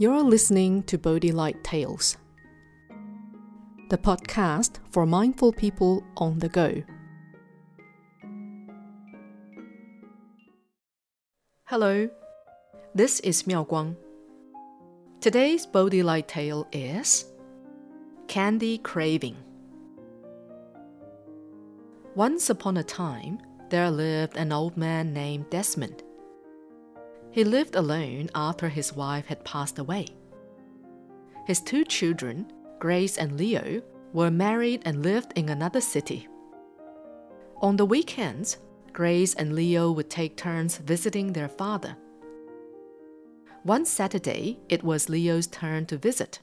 You're listening to Bodhi Light Tales, the podcast for mindful people on the go. Hello, this is Miao Guang. Today's Bodhi Light tale is Candy Craving. Once upon a time, there lived an old man named Desmond. He lived alone after his wife had passed away. His two children, Grace and Leo, were married and lived in another city. On the weekends, Grace and Leo would take turns visiting their father. One Saturday, it was Leo's turn to visit.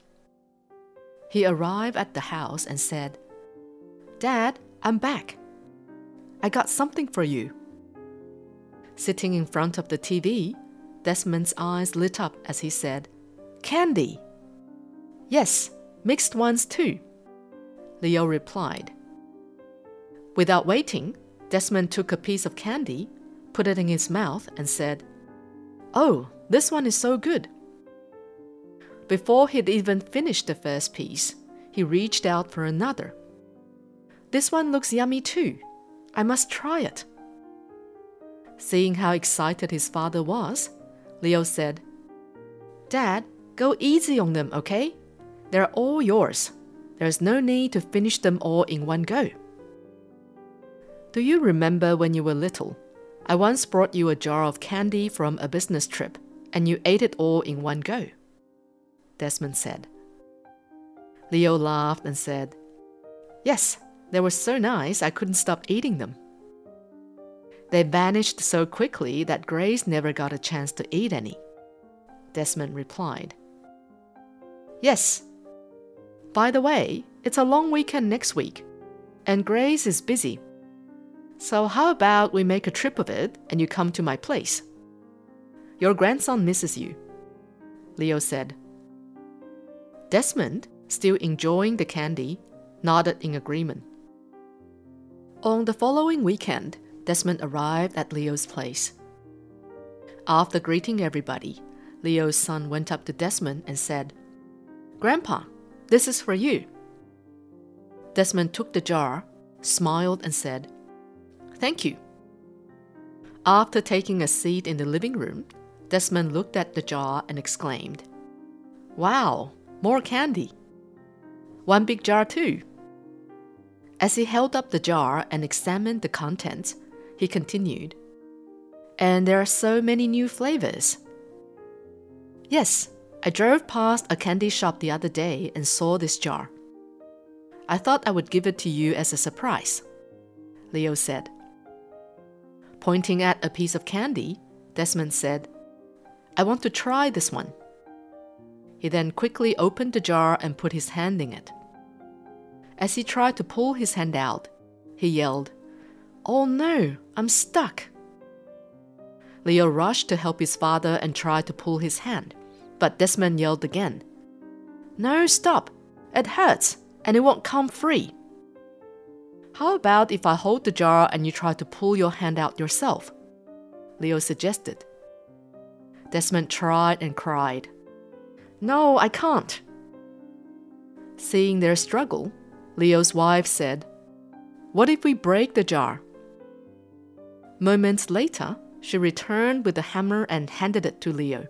He arrived at the house and said, Dad, I'm back. I got something for you. Sitting in front of the TV, Desmond's eyes lit up as he said, Candy! Yes, mixed ones too. Leo replied. Without waiting, Desmond took a piece of candy, put it in his mouth, and said, Oh, this one is so good. Before he'd even finished the first piece, he reached out for another. This one looks yummy too. I must try it. Seeing how excited his father was, Leo said, Dad, go easy on them, okay? They're all yours. There's no need to finish them all in one go. Do you remember when you were little? I once brought you a jar of candy from a business trip, and you ate it all in one go. Desmond said. Leo laughed and said, Yes, they were so nice I couldn't stop eating them. They vanished so quickly that Grace never got a chance to eat any. Desmond replied. Yes. By the way, it's a long weekend next week, and Grace is busy. So, how about we make a trip of it and you come to my place? Your grandson misses you. Leo said. Desmond, still enjoying the candy, nodded in agreement. On the following weekend, Desmond arrived at Leo's place. After greeting everybody, Leo's son went up to Desmond and said, Grandpa, this is for you. Desmond took the jar, smiled, and said, Thank you. After taking a seat in the living room, Desmond looked at the jar and exclaimed, Wow, more candy. One big jar, too. As he held up the jar and examined the contents, he continued. And there are so many new flavors. Yes, I drove past a candy shop the other day and saw this jar. I thought I would give it to you as a surprise, Leo said. Pointing at a piece of candy, Desmond said, I want to try this one. He then quickly opened the jar and put his hand in it. As he tried to pull his hand out, he yelled, Oh no, I'm stuck. Leo rushed to help his father and tried to pull his hand, but Desmond yelled again. No, stop. It hurts, and it won't come free. How about if I hold the jar and you try to pull your hand out yourself? Leo suggested. Desmond tried and cried. No, I can't. Seeing their struggle, Leo's wife said, What if we break the jar? Moments later, she returned with the hammer and handed it to Leo.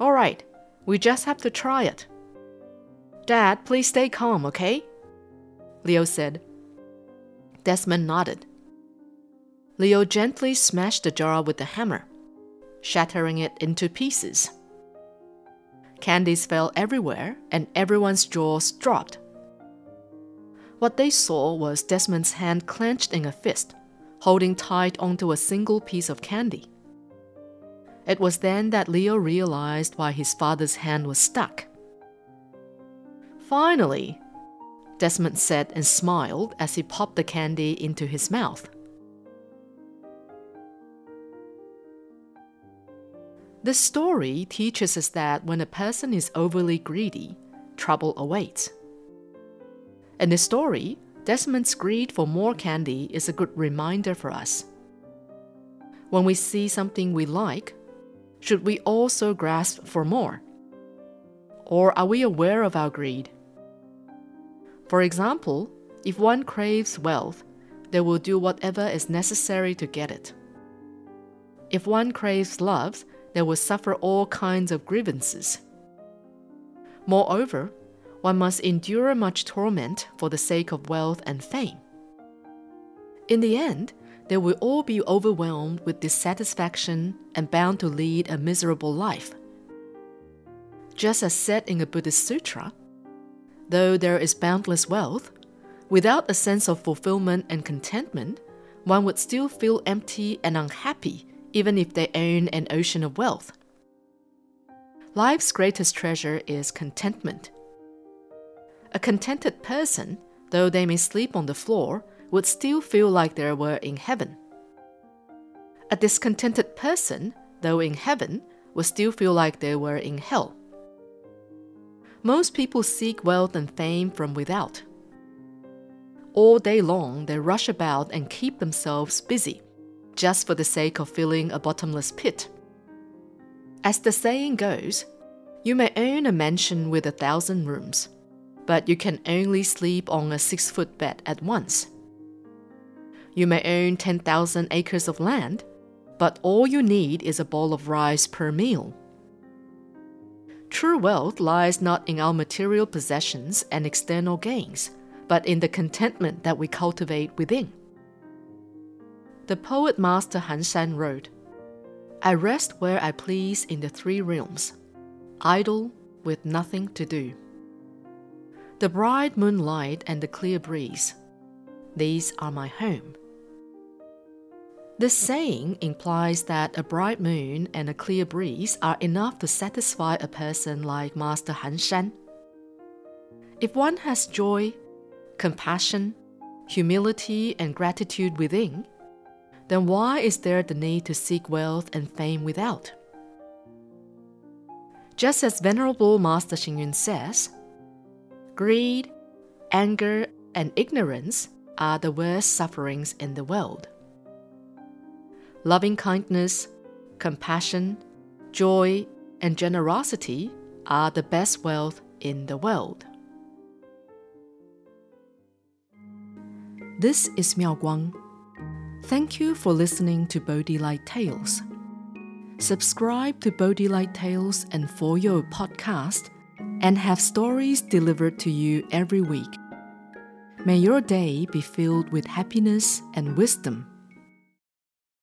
All right, we just have to try it. Dad, please stay calm, okay? Leo said. Desmond nodded. Leo gently smashed the jar with the hammer, shattering it into pieces. Candies fell everywhere, and everyone's jaws dropped. What they saw was Desmond's hand clenched in a fist holding tight onto a single piece of candy. It was then that Leo realized why his father's hand was stuck. Finally, Desmond said and smiled as he popped the candy into his mouth. The story teaches us that when a person is overly greedy, trouble awaits. In the story, Desmond's greed for more candy is a good reminder for us. When we see something we like, should we also grasp for more? Or are we aware of our greed? For example, if one craves wealth, they will do whatever is necessary to get it. If one craves love, they will suffer all kinds of grievances. Moreover, one must endure much torment for the sake of wealth and fame. In the end, they will all be overwhelmed with dissatisfaction and bound to lead a miserable life. Just as said in a Buddhist sutra, though there is boundless wealth, without a sense of fulfillment and contentment, one would still feel empty and unhappy even if they own an ocean of wealth. Life's greatest treasure is contentment. A contented person, though they may sleep on the floor, would still feel like they were in heaven. A discontented person, though in heaven, would still feel like they were in hell. Most people seek wealth and fame from without. All day long, they rush about and keep themselves busy, just for the sake of filling a bottomless pit. As the saying goes, you may own a mansion with a thousand rooms, but you can only sleep on a six foot bed at once. You may own 10,000 acres of land, but all you need is a bowl of rice per meal. True wealth lies not in our material possessions and external gains, but in the contentment that we cultivate within. The poet master Han Shan wrote, I rest where I please in the three realms, idle with nothing to do. The bright moonlight and the clear breeze, these are my home. This saying implies that a bright moon and a clear breeze are enough to satisfy a person like Master Han Shan. If one has joy, compassion, humility, and gratitude within, then why is there the need to seek wealth and fame without? Just as Venerable Master Xing says, greed, anger, and ignorance are the worst sufferings in the world loving kindness, compassion, joy, and generosity are the best wealth in the world. This is Miao Guang. Thank you for listening to Bodhi Light Tales. Subscribe to Bodhi Light Tales and For Your podcast and have stories delivered to you every week. May your day be filled with happiness and wisdom.